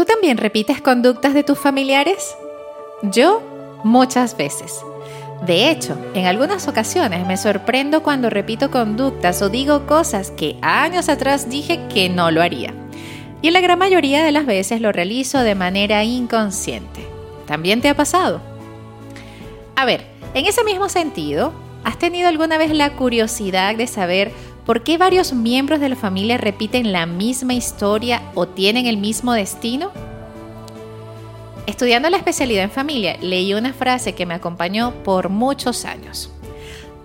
¿Tú también repites conductas de tus familiares? Yo muchas veces. De hecho, en algunas ocasiones me sorprendo cuando repito conductas o digo cosas que años atrás dije que no lo haría. Y en la gran mayoría de las veces lo realizo de manera inconsciente. ¿También te ha pasado? A ver, en ese mismo sentido, ¿has tenido alguna vez la curiosidad de saber por qué varios miembros de la familia repiten la misma historia o tienen el mismo destino? Estudiando la especialidad en familia, leí una frase que me acompañó por muchos años.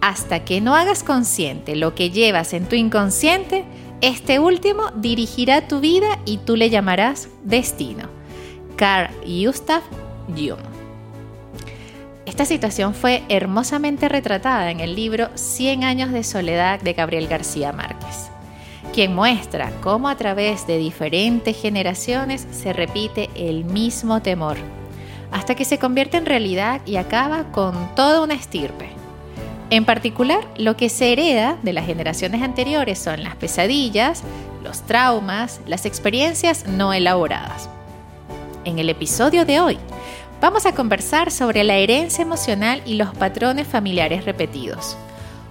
Hasta que no hagas consciente lo que llevas en tu inconsciente, este último dirigirá tu vida y tú le llamarás destino. Carl Gustav Jung. Esta situación fue hermosamente retratada en el libro 100 años de soledad de Gabriel García Márquez quien muestra cómo a través de diferentes generaciones se repite el mismo temor, hasta que se convierte en realidad y acaba con toda una estirpe. En particular, lo que se hereda de las generaciones anteriores son las pesadillas, los traumas, las experiencias no elaboradas. En el episodio de hoy, vamos a conversar sobre la herencia emocional y los patrones familiares repetidos.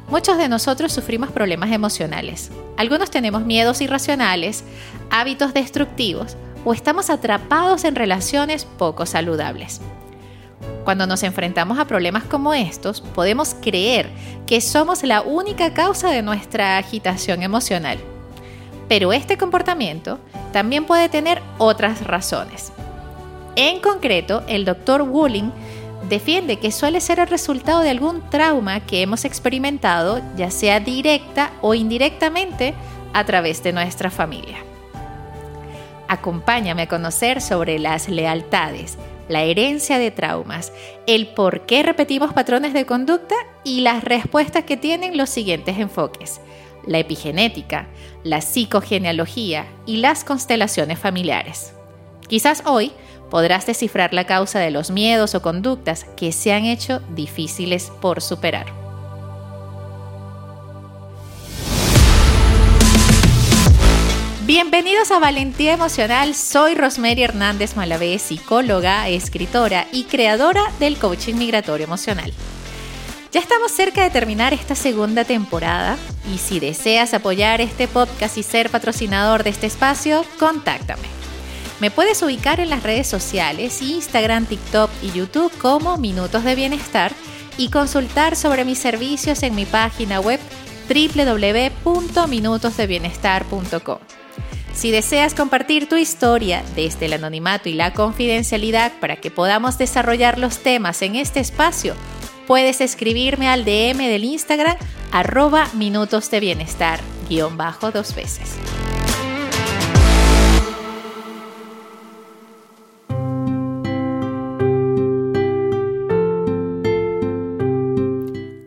Muchos de nosotros sufrimos problemas emocionales. Algunos tenemos miedos irracionales, hábitos destructivos o estamos atrapados en relaciones poco saludables. Cuando nos enfrentamos a problemas como estos, podemos creer que somos la única causa de nuestra agitación emocional. Pero este comportamiento también puede tener otras razones. En concreto, el Dr. Wooling defiende que suele ser el resultado de algún trauma que hemos experimentado, ya sea directa o indirectamente, a través de nuestra familia. Acompáñame a conocer sobre las lealtades, la herencia de traumas, el por qué repetimos patrones de conducta y las respuestas que tienen los siguientes enfoques, la epigenética, la psicogenealogía y las constelaciones familiares. Quizás hoy podrás descifrar la causa de los miedos o conductas que se han hecho difíciles por superar. Bienvenidos a Valentía Emocional, soy Rosemary Hernández Malavé, psicóloga, escritora y creadora del coaching migratorio emocional. Ya estamos cerca de terminar esta segunda temporada y si deseas apoyar este podcast y ser patrocinador de este espacio, contáctame. Me puedes ubicar en las redes sociales, Instagram, TikTok y YouTube como Minutos de Bienestar y consultar sobre mis servicios en mi página web www.minutosdebienestar.com. Si deseas compartir tu historia desde el anonimato y la confidencialidad para que podamos desarrollar los temas en este espacio, puedes escribirme al DM del Instagram arroba minutos de bienestar guion bajo dos veces.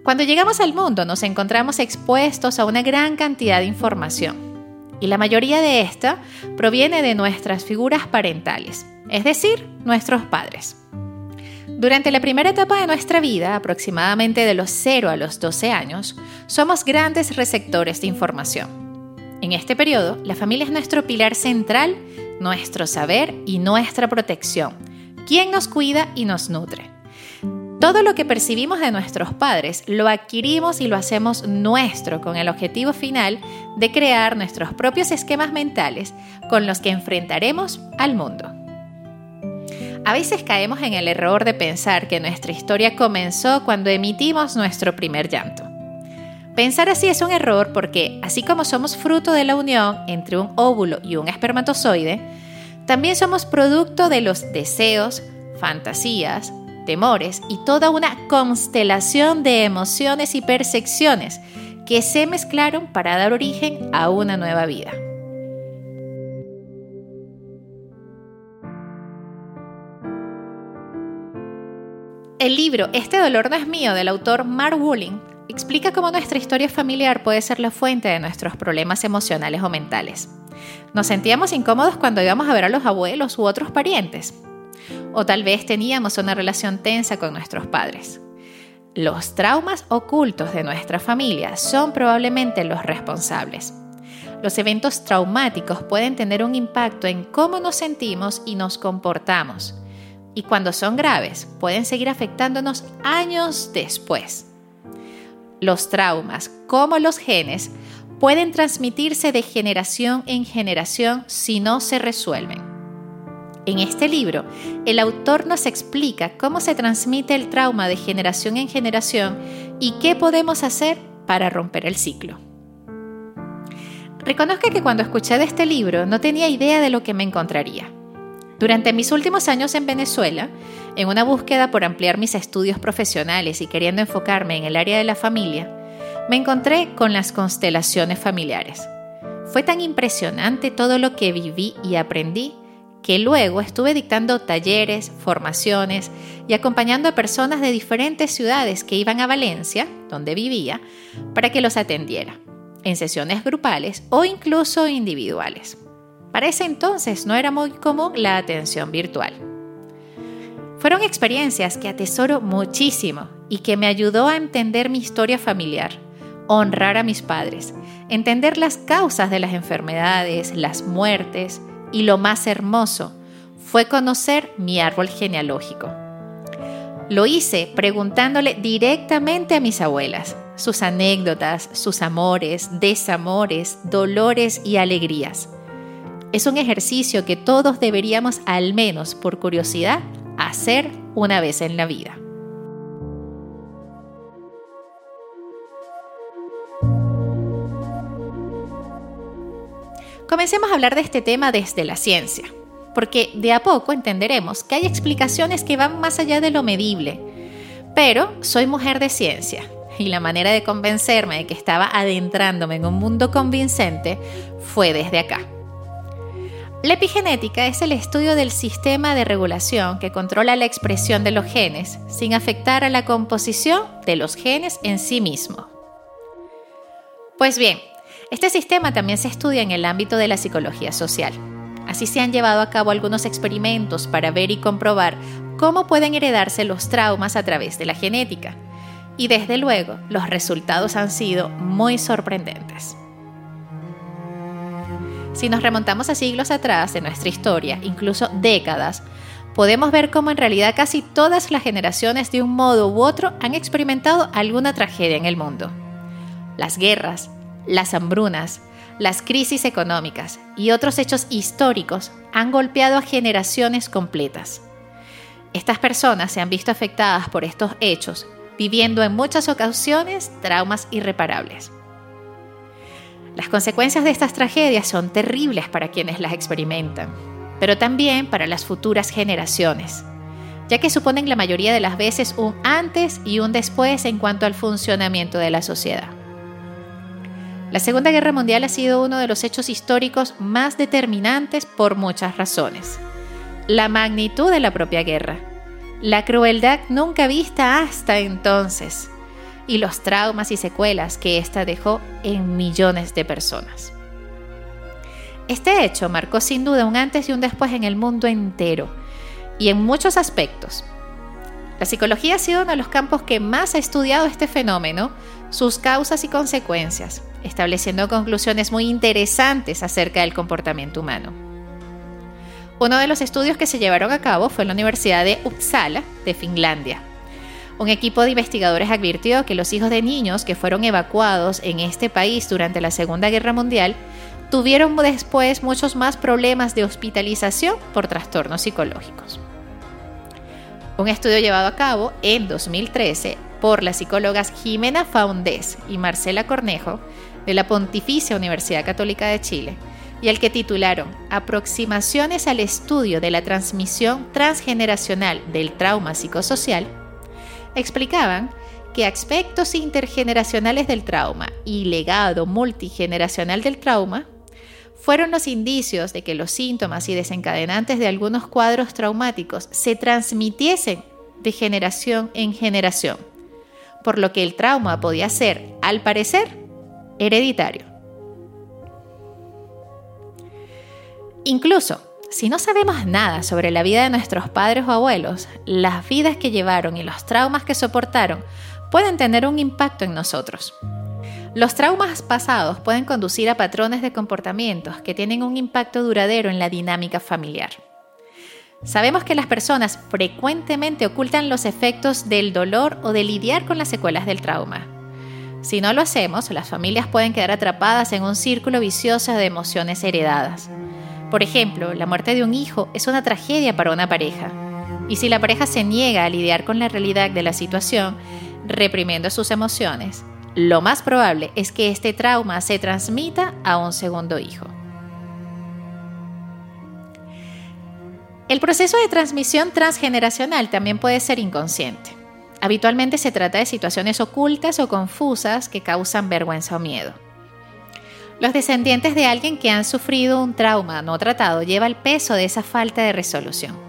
Cuando llegamos al mundo nos encontramos expuestos a una gran cantidad de información y la mayoría de esta proviene de nuestras figuras parentales, es decir, nuestros padres. Durante la primera etapa de nuestra vida, aproximadamente de los 0 a los 12 años, somos grandes receptores de información. En este periodo, la familia es nuestro pilar central, nuestro saber y nuestra protección, quien nos cuida y nos nutre. Todo lo que percibimos de nuestros padres lo adquirimos y lo hacemos nuestro con el objetivo final de crear nuestros propios esquemas mentales con los que enfrentaremos al mundo. A veces caemos en el error de pensar que nuestra historia comenzó cuando emitimos nuestro primer llanto. Pensar así es un error porque, así como somos fruto de la unión entre un óvulo y un espermatozoide, también somos producto de los deseos, fantasías, temores y toda una constelación de emociones y percepciones que se mezclaron para dar origen a una nueva vida. El libro Este dolor no es mío del autor Mark Wooling explica cómo nuestra historia familiar puede ser la fuente de nuestros problemas emocionales o mentales. Nos sentíamos incómodos cuando íbamos a ver a los abuelos u otros parientes, o tal vez teníamos una relación tensa con nuestros padres. Los traumas ocultos de nuestra familia son probablemente los responsables. los eventos traumáticos pueden tener un impacto en cómo nos sentimos y nos comportamos. Y cuando son graves, pueden seguir afectándonos años después. Los traumas, como los genes, pueden transmitirse de generación en generación si no se resuelven. En este libro, el autor nos explica cómo se transmite el trauma de generación en generación y qué podemos hacer para romper el ciclo. Reconozco que cuando escuché de este libro no tenía idea de lo que me encontraría. Durante mis últimos años en Venezuela, en una búsqueda por ampliar mis estudios profesionales y queriendo enfocarme en el área de la familia, me encontré con las constelaciones familiares. Fue tan impresionante todo lo que viví y aprendí que luego estuve dictando talleres, formaciones y acompañando a personas de diferentes ciudades que iban a Valencia, donde vivía, para que los atendiera en sesiones grupales o incluso individuales. Para ese entonces no era muy común la atención virtual. Fueron experiencias que atesoro muchísimo y que me ayudó a entender mi historia familiar, honrar a mis padres, entender las causas de las enfermedades, las muertes y lo más hermoso fue conocer mi árbol genealógico. Lo hice preguntándole directamente a mis abuelas, sus anécdotas, sus amores, desamores, dolores y alegrías. Es un ejercicio que todos deberíamos, al menos por curiosidad, hacer una vez en la vida. Comencemos a hablar de este tema desde la ciencia, porque de a poco entenderemos que hay explicaciones que van más allá de lo medible. Pero soy mujer de ciencia y la manera de convencerme de que estaba adentrándome en un mundo convincente fue desde acá. La epigenética es el estudio del sistema de regulación que controla la expresión de los genes sin afectar a la composición de los genes en sí mismo. Pues bien, este sistema también se estudia en el ámbito de la psicología social. Así se han llevado a cabo algunos experimentos para ver y comprobar cómo pueden heredarse los traumas a través de la genética. Y desde luego, los resultados han sido muy sorprendentes. Si nos remontamos a siglos atrás de nuestra historia, incluso décadas, podemos ver cómo en realidad casi todas las generaciones de un modo u otro han experimentado alguna tragedia en el mundo. Las guerras, las hambrunas, las crisis económicas y otros hechos históricos han golpeado a generaciones completas. Estas personas se han visto afectadas por estos hechos, viviendo en muchas ocasiones traumas irreparables. Las consecuencias de estas tragedias son terribles para quienes las experimentan, pero también para las futuras generaciones, ya que suponen la mayoría de las veces un antes y un después en cuanto al funcionamiento de la sociedad. La Segunda Guerra Mundial ha sido uno de los hechos históricos más determinantes por muchas razones. La magnitud de la propia guerra, la crueldad nunca vista hasta entonces, y los traumas y secuelas que ésta dejó en millones de personas. Este hecho marcó sin duda un antes y un después en el mundo entero y en muchos aspectos. La psicología ha sido uno de los campos que más ha estudiado este fenómeno, sus causas y consecuencias, estableciendo conclusiones muy interesantes acerca del comportamiento humano. Uno de los estudios que se llevaron a cabo fue en la Universidad de Uppsala, de Finlandia, un equipo de investigadores advirtió que los hijos de niños que fueron evacuados en este país durante la Segunda Guerra Mundial tuvieron después muchos más problemas de hospitalización por trastornos psicológicos. Un estudio llevado a cabo en 2013 por las psicólogas Jimena Faundés y Marcela Cornejo de la Pontificia Universidad Católica de Chile y al que titularon Aproximaciones al estudio de la transmisión transgeneracional del trauma psicosocial, explicaban que aspectos intergeneracionales del trauma y legado multigeneracional del trauma fueron los indicios de que los síntomas y desencadenantes de algunos cuadros traumáticos se transmitiesen de generación en generación, por lo que el trauma podía ser, al parecer, hereditario. Incluso si no sabemos nada sobre la vida de nuestros padres o abuelos, las vidas que llevaron y los traumas que soportaron pueden tener un impacto en nosotros. Los traumas pasados pueden conducir a patrones de comportamientos que tienen un impacto duradero en la dinámica familiar. Sabemos que las personas frecuentemente ocultan los efectos del dolor o de lidiar con las secuelas del trauma. Si no lo hacemos, las familias pueden quedar atrapadas en un círculo vicioso de emociones heredadas. Por ejemplo, la muerte de un hijo es una tragedia para una pareja. Y si la pareja se niega a lidiar con la realidad de la situación, reprimiendo sus emociones, lo más probable es que este trauma se transmita a un segundo hijo. El proceso de transmisión transgeneracional también puede ser inconsciente. Habitualmente se trata de situaciones ocultas o confusas que causan vergüenza o miedo. Los descendientes de alguien que han sufrido un trauma no tratado lleva el peso de esa falta de resolución.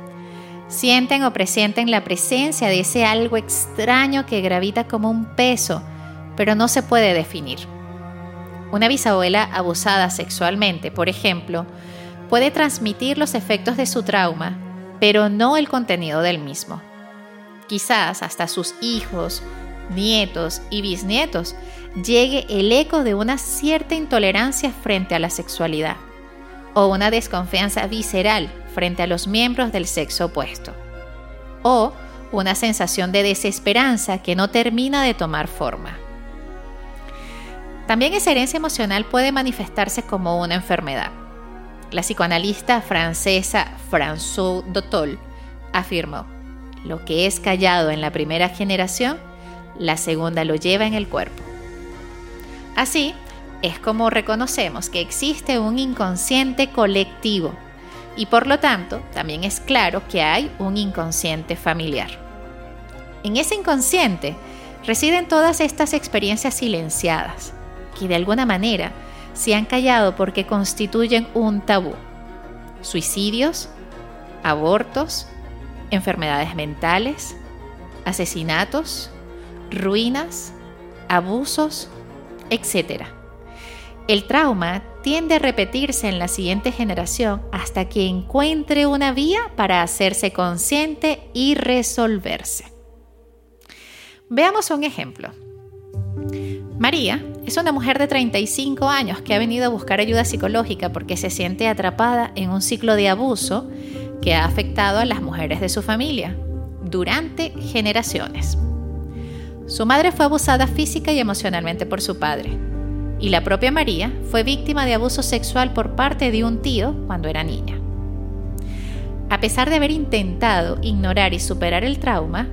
Sienten o presienten la presencia de ese algo extraño que gravita como un peso pero no se puede definir. Una bisabuela abusada sexualmente, por ejemplo, puede transmitir los efectos de su trauma, pero no el contenido del mismo. Quizás hasta sus hijos, nietos y bisnietos llegue el eco de una cierta intolerancia frente a la sexualidad o una desconfianza visceral frente a los miembros del sexo opuesto o una sensación de desesperanza que no termina de tomar forma. También esa herencia emocional puede manifestarse como una enfermedad. La psicoanalista francesa François Dotol afirmó, lo que es callado en la primera generación, la segunda lo lleva en el cuerpo. Así es como reconocemos que existe un inconsciente colectivo y por lo tanto también es claro que hay un inconsciente familiar. En ese inconsciente residen todas estas experiencias silenciadas, que de alguna manera se han callado porque constituyen un tabú. Suicidios, abortos, enfermedades mentales, asesinatos, ruinas, abusos, etc. El trauma tiende a repetirse en la siguiente generación hasta que encuentre una vía para hacerse consciente y resolverse. Veamos un ejemplo. María es una mujer de 35 años que ha venido a buscar ayuda psicológica porque se siente atrapada en un ciclo de abuso que ha afectado a las mujeres de su familia durante generaciones. Su madre fue abusada física y emocionalmente por su padre, y la propia María fue víctima de abuso sexual por parte de un tío cuando era niña. A pesar de haber intentado ignorar y superar el trauma,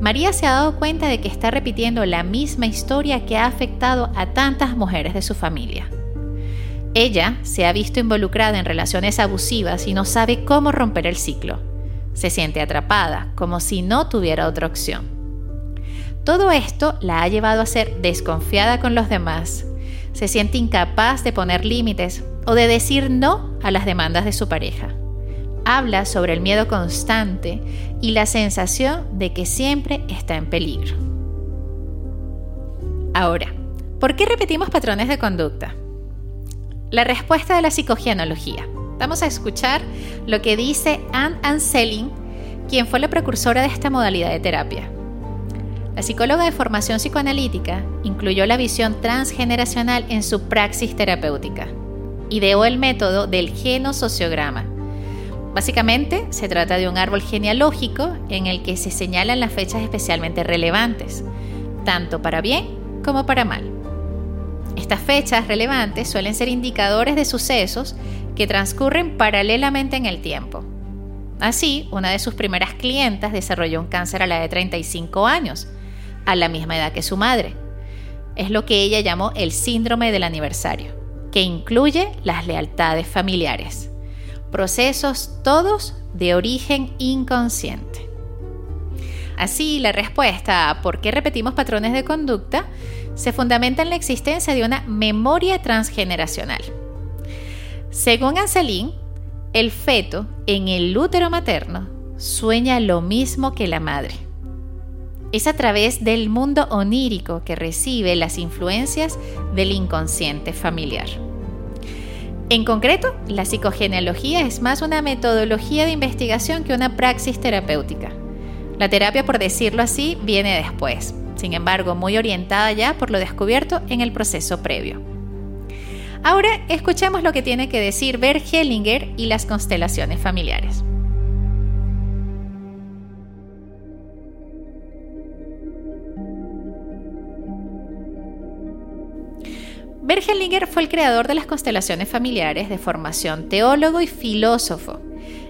María se ha dado cuenta de que está repitiendo la misma historia que ha afectado a tantas mujeres de su familia. Ella se ha visto involucrada en relaciones abusivas y no sabe cómo romper el ciclo. Se siente atrapada, como si no tuviera otra opción. Todo esto la ha llevado a ser desconfiada con los demás. Se siente incapaz de poner límites o de decir no a las demandas de su pareja habla sobre el miedo constante y la sensación de que siempre está en peligro. Ahora, ¿por qué repetimos patrones de conducta? La respuesta de la psicogenología. Vamos a escuchar lo que dice Anne Anselin, quien fue la precursora de esta modalidad de terapia. La psicóloga de formación psicoanalítica incluyó la visión transgeneracional en su praxis terapéutica. Ideó el método del genosociograma, Básicamente se trata de un árbol genealógico en el que se señalan las fechas especialmente relevantes, tanto para bien como para mal. Estas fechas relevantes suelen ser indicadores de sucesos que transcurren paralelamente en el tiempo. Así, una de sus primeras clientas desarrolló un cáncer a la de 35 años, a la misma edad que su madre. Es lo que ella llamó el síndrome del aniversario, que incluye las lealtades familiares procesos todos de origen inconsciente. Así, la respuesta a por qué repetimos patrones de conducta se fundamenta en la existencia de una memoria transgeneracional. Según Anselin, el feto en el útero materno sueña lo mismo que la madre. Es a través del mundo onírico que recibe las influencias del inconsciente familiar. En concreto, la psicogenealogía es más una metodología de investigación que una praxis terapéutica. La terapia, por decirlo así, viene después, sin embargo muy orientada ya por lo descubierto en el proceso previo. Ahora escuchemos lo que tiene que decir Bert Hellinger y las constelaciones familiares. Bert Hellinger fue el creador de las constelaciones familiares de formación teólogo y filósofo.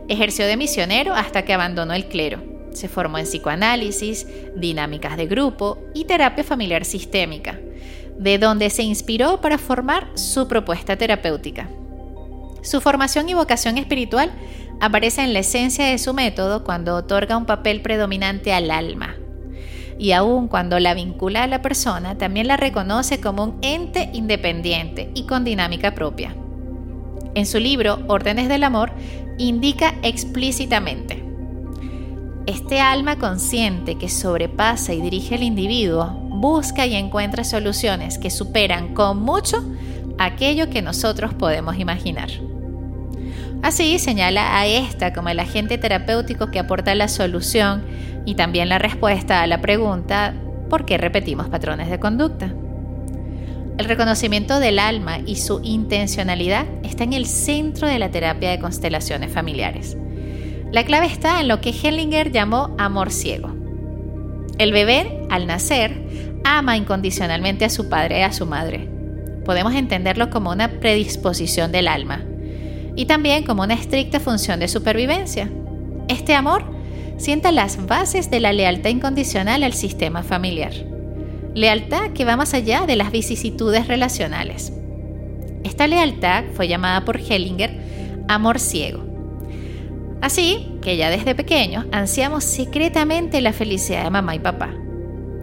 Ejerció de misionero hasta que abandonó el clero. Se formó en psicoanálisis, dinámicas de grupo y terapia familiar sistémica, de donde se inspiró para formar su propuesta terapéutica. Su formación y vocación espiritual aparece en la esencia de su método cuando otorga un papel predominante al alma, y aun cuando la vincula a la persona, también la reconoce como un ente independiente y con dinámica propia. En su libro Órdenes del Amor indica explícitamente, este alma consciente que sobrepasa y dirige al individuo busca y encuentra soluciones que superan con mucho aquello que nosotros podemos imaginar. Así señala a esta como el agente terapéutico que aporta la solución y también la respuesta a la pregunta ¿por qué repetimos patrones de conducta? El reconocimiento del alma y su intencionalidad está en el centro de la terapia de constelaciones familiares. La clave está en lo que Hellinger llamó amor ciego. El bebé, al nacer, ama incondicionalmente a su padre y a su madre. Podemos entenderlo como una predisposición del alma y también como una estricta función de supervivencia. Este amor sienta las bases de la lealtad incondicional al sistema familiar. Lealtad que va más allá de las vicisitudes relacionales. Esta lealtad fue llamada por Hellinger amor ciego. Así que ya desde pequeños ansiamos secretamente la felicidad de mamá y papá.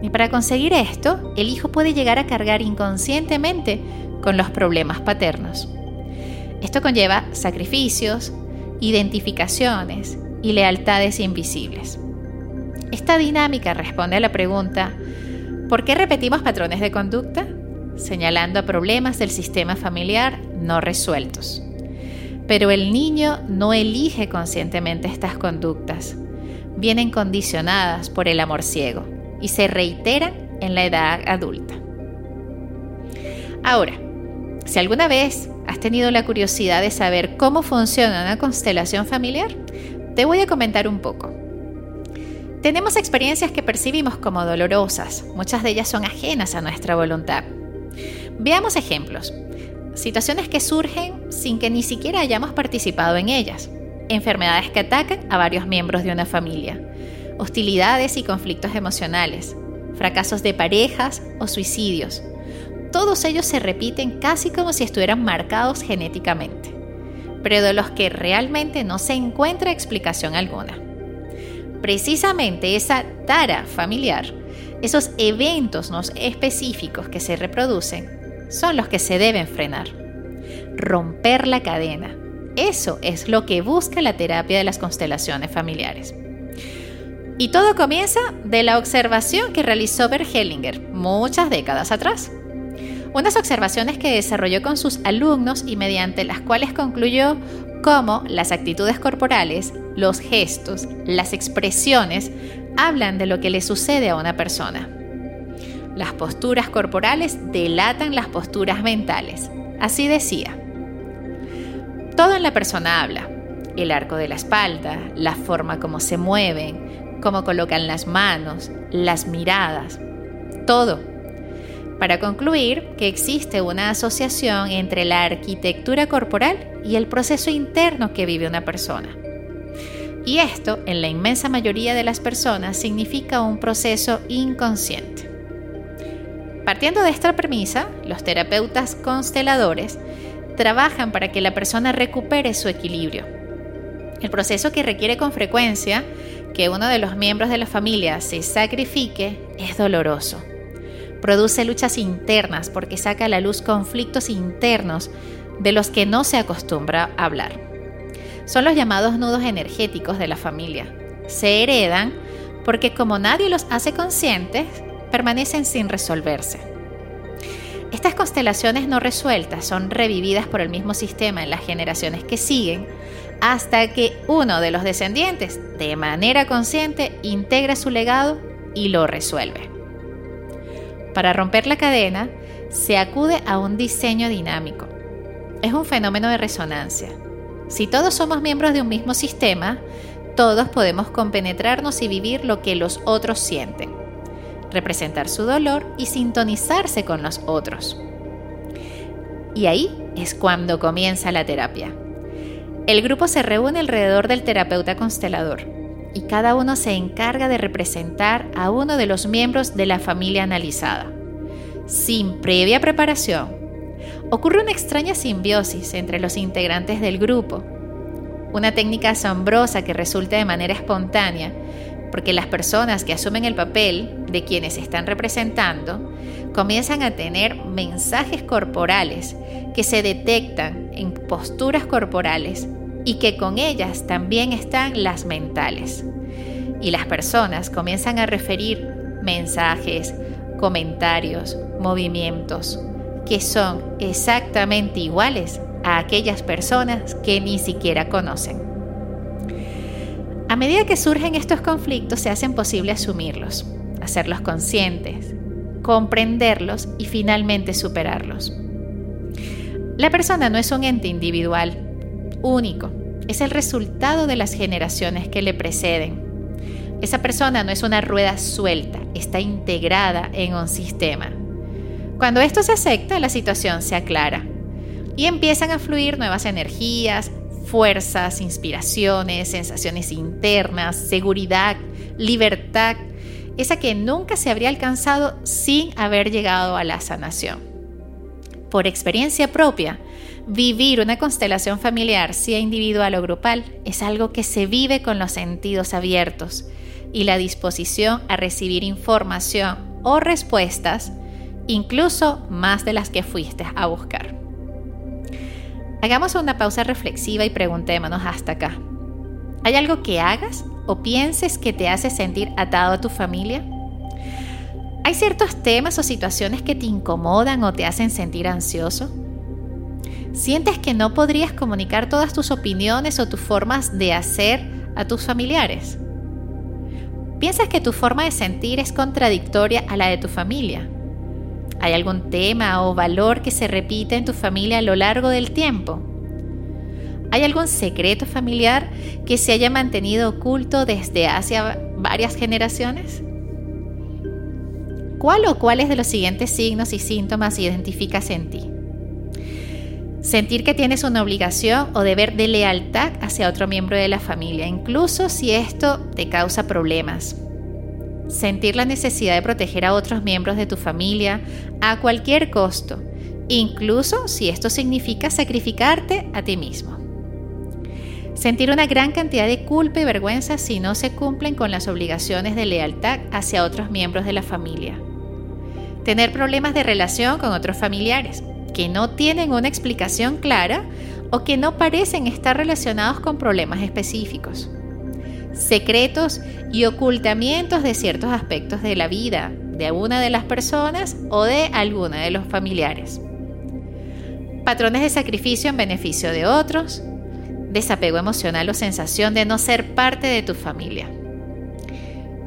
Y para conseguir esto, el hijo puede llegar a cargar inconscientemente con los problemas paternos. Esto conlleva sacrificios, identificaciones y lealtades invisibles. Esta dinámica responde a la pregunta, ¿por qué repetimos patrones de conducta? señalando problemas del sistema familiar no resueltos. Pero el niño no elige conscientemente estas conductas. Vienen condicionadas por el amor ciego y se reiteran en la edad adulta. Ahora, si alguna vez has tenido la curiosidad de saber cómo funciona una constelación familiar, te voy a comentar un poco. Tenemos experiencias que percibimos como dolorosas, muchas de ellas son ajenas a nuestra voluntad. Veamos ejemplos. Situaciones que surgen sin que ni siquiera hayamos participado en ellas. Enfermedades que atacan a varios miembros de una familia. Hostilidades y conflictos emocionales. Fracasos de parejas o suicidios todos ellos se repiten casi como si estuvieran marcados genéticamente, pero de los que realmente no se encuentra explicación alguna. Precisamente esa tara familiar, esos eventos no específicos que se reproducen, son los que se deben frenar. Romper la cadena. Eso es lo que busca la terapia de las constelaciones familiares. Y todo comienza de la observación que realizó Bert Hellinger muchas décadas atrás unas observaciones que desarrolló con sus alumnos y mediante las cuales concluyó cómo las actitudes corporales, los gestos, las expresiones hablan de lo que le sucede a una persona. Las posturas corporales delatan las posturas mentales. Así decía. Todo en la persona habla. El arco de la espalda, la forma como se mueven, cómo colocan las manos, las miradas. Todo para concluir que existe una asociación entre la arquitectura corporal y el proceso interno que vive una persona. Y esto, en la inmensa mayoría de las personas, significa un proceso inconsciente. Partiendo de esta premisa, los terapeutas consteladores trabajan para que la persona recupere su equilibrio. El proceso que requiere con frecuencia que uno de los miembros de la familia se sacrifique es doloroso produce luchas internas porque saca a la luz conflictos internos de los que no se acostumbra a hablar. Son los llamados nudos energéticos de la familia. Se heredan porque como nadie los hace conscientes, permanecen sin resolverse. Estas constelaciones no resueltas son revividas por el mismo sistema en las generaciones que siguen hasta que uno de los descendientes, de manera consciente, integra su legado y lo resuelve. Para romper la cadena, se acude a un diseño dinámico. Es un fenómeno de resonancia. Si todos somos miembros de un mismo sistema, todos podemos compenetrarnos y vivir lo que los otros sienten, representar su dolor y sintonizarse con los otros. Y ahí es cuando comienza la terapia. El grupo se reúne alrededor del terapeuta constelador y cada uno se encarga de representar a uno de los miembros de la familia analizada. Sin previa preparación, ocurre una extraña simbiosis entre los integrantes del grupo, una técnica asombrosa que resulta de manera espontánea, porque las personas que asumen el papel de quienes están representando comienzan a tener mensajes corporales que se detectan en posturas corporales y que con ellas también están las mentales. Y las personas comienzan a referir mensajes, comentarios, movimientos que son exactamente iguales a aquellas personas que ni siquiera conocen. A medida que surgen estos conflictos se hacen posible asumirlos, hacerlos conscientes, comprenderlos y finalmente superarlos. La persona no es un ente individual, único, es el resultado de las generaciones que le preceden. Esa persona no es una rueda suelta, está integrada en un sistema. Cuando esto se acepta, la situación se aclara y empiezan a fluir nuevas energías, fuerzas, inspiraciones, sensaciones internas, seguridad, libertad, esa que nunca se habría alcanzado sin haber llegado a la sanación. Por experiencia propia, vivir una constelación familiar, sea individual o grupal, es algo que se vive con los sentidos abiertos y la disposición a recibir información o respuestas, incluso más de las que fuiste a buscar. Hagamos una pausa reflexiva y preguntémonos hasta acá. ¿Hay algo que hagas o pienses que te hace sentir atado a tu familia? ¿Hay ciertos temas o situaciones que te incomodan o te hacen sentir ansioso? ¿Sientes que no podrías comunicar todas tus opiniones o tus formas de hacer a tus familiares? ¿Piensas que tu forma de sentir es contradictoria a la de tu familia? ¿Hay algún tema o valor que se repite en tu familia a lo largo del tiempo? ¿Hay algún secreto familiar que se haya mantenido oculto desde hace varias generaciones? ¿Cuál o cuáles de los siguientes signos y síntomas identificas en ti? Sentir que tienes una obligación o deber de lealtad hacia otro miembro de la familia, incluso si esto te causa problemas sentir la necesidad de proteger a otros miembros de tu familia a cualquier costo, incluso si esto significa sacrificarte a ti mismo. Sentir una gran cantidad de culpa y vergüenza si no se cumplen con las obligaciones de lealtad hacia otros miembros de la familia. Tener problemas de relación con otros familiares que no tienen una explicación clara o que no parecen estar relacionados con problemas específicos secretos y ocultamientos de ciertos aspectos de la vida de una de las personas o de alguna de los familiares. Patrones de sacrificio en beneficio de otros, desapego emocional o sensación de no ser parte de tu familia.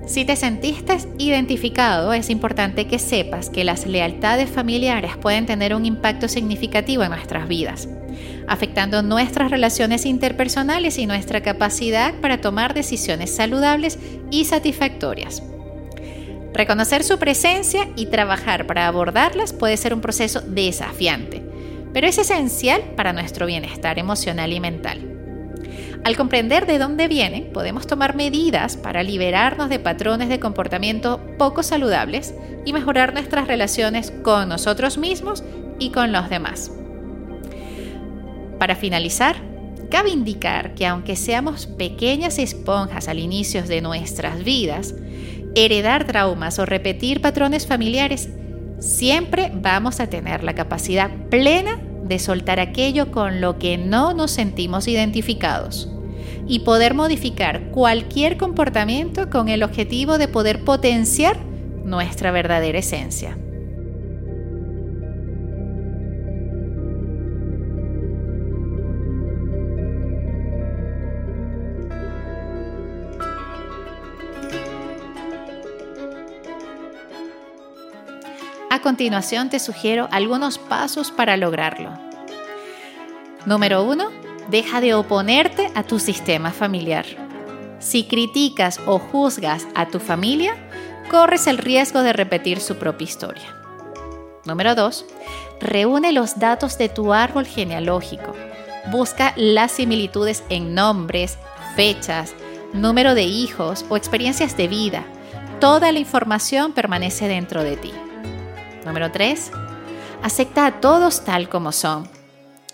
Si te sentiste identificado, es importante que sepas que las lealtades familiares pueden tener un impacto significativo en nuestras vidas afectando nuestras relaciones interpersonales y nuestra capacidad para tomar decisiones saludables y satisfactorias. Reconocer su presencia y trabajar para abordarlas puede ser un proceso desafiante, pero es esencial para nuestro bienestar emocional y mental. Al comprender de dónde vienen, podemos tomar medidas para liberarnos de patrones de comportamiento poco saludables y mejorar nuestras relaciones con nosotros mismos y con los demás. Para finalizar, cabe indicar que aunque seamos pequeñas esponjas al inicio de nuestras vidas, heredar traumas o repetir patrones familiares, siempre vamos a tener la capacidad plena de soltar aquello con lo que no nos sentimos identificados y poder modificar cualquier comportamiento con el objetivo de poder potenciar nuestra verdadera esencia. Continuación te sugiero algunos pasos para lograrlo. Número 1. Deja de oponerte a tu sistema familiar. Si criticas o juzgas a tu familia, corres el riesgo de repetir su propia historia. Número 2. Reúne los datos de tu árbol genealógico. Busca las similitudes en nombres, fechas, número de hijos o experiencias de vida. Toda la información permanece dentro de ti. Número 3. Acepta a todos tal como son.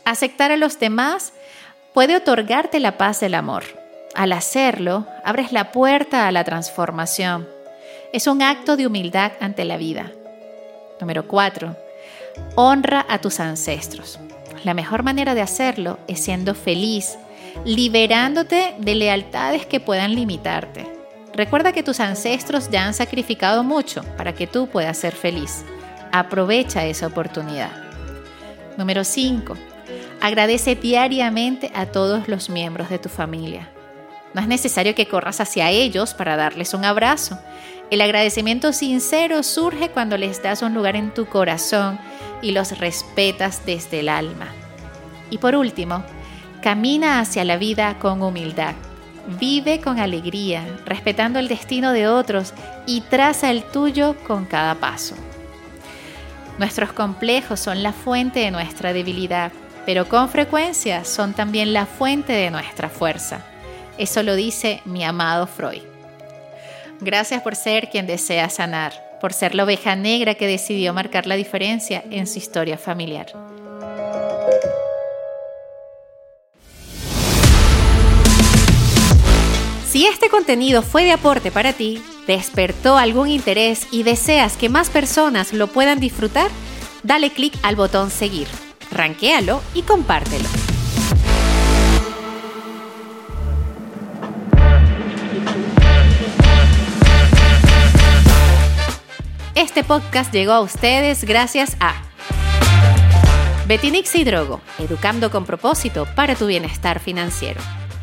Aceptar a los demás puede otorgarte la paz del amor. Al hacerlo, abres la puerta a la transformación. Es un acto de humildad ante la vida. Número 4. Honra a tus ancestros. La mejor manera de hacerlo es siendo feliz, liberándote de lealtades que puedan limitarte. Recuerda que tus ancestros ya han sacrificado mucho para que tú puedas ser feliz. Aprovecha esa oportunidad. Número 5. Agradece diariamente a todos los miembros de tu familia. No es necesario que corras hacia ellos para darles un abrazo. El agradecimiento sincero surge cuando les das un lugar en tu corazón y los respetas desde el alma. Y por último, camina hacia la vida con humildad. Vive con alegría, respetando el destino de otros y traza el tuyo con cada paso. Nuestros complejos son la fuente de nuestra debilidad, pero con frecuencia son también la fuente de nuestra fuerza. Eso lo dice mi amado Freud. Gracias por ser quien desea sanar, por ser la oveja negra que decidió marcar la diferencia en su historia familiar. Si este contenido fue de aporte para ti, despertó algún interés y deseas que más personas lo puedan disfrutar, dale clic al botón seguir, ranquéalo y compártelo. Este podcast llegó a ustedes gracias a Betinix y Drogo, educando con propósito para tu bienestar financiero.